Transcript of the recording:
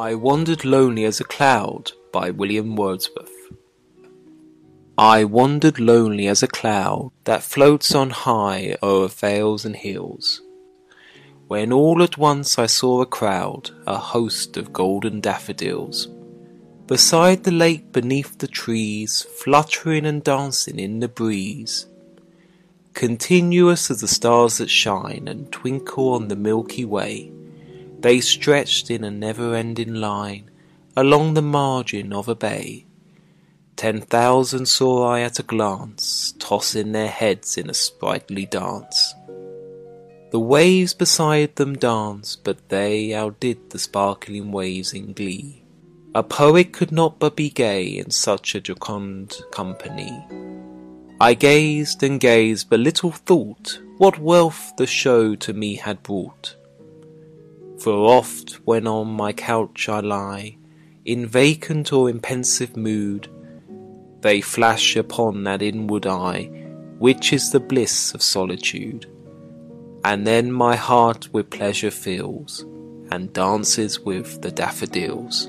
I Wandered Lonely as a Cloud by William Wordsworth I wandered lonely as a cloud That floats on high o'er vales and hills, When all at once I saw a crowd, A host of golden daffodils, Beside the lake beneath the trees, Fluttering and dancing in the breeze, Continuous as the stars that shine And twinkle on the Milky Way. They stretched in a never ending line Along the margin of a bay. Ten thousand saw I at a glance, Tossing their heads in a sprightly dance. The waves beside them danced, but they Outdid the sparkling waves in glee. A poet could not but be gay In such a jocund company. I gazed and gazed, but little thought What wealth the show to me had brought. For oft when on my couch I lie, In vacant or in pensive mood, They flash upon that inward eye Which is the bliss of solitude; And then my heart with pleasure fills, And dances with the daffodils.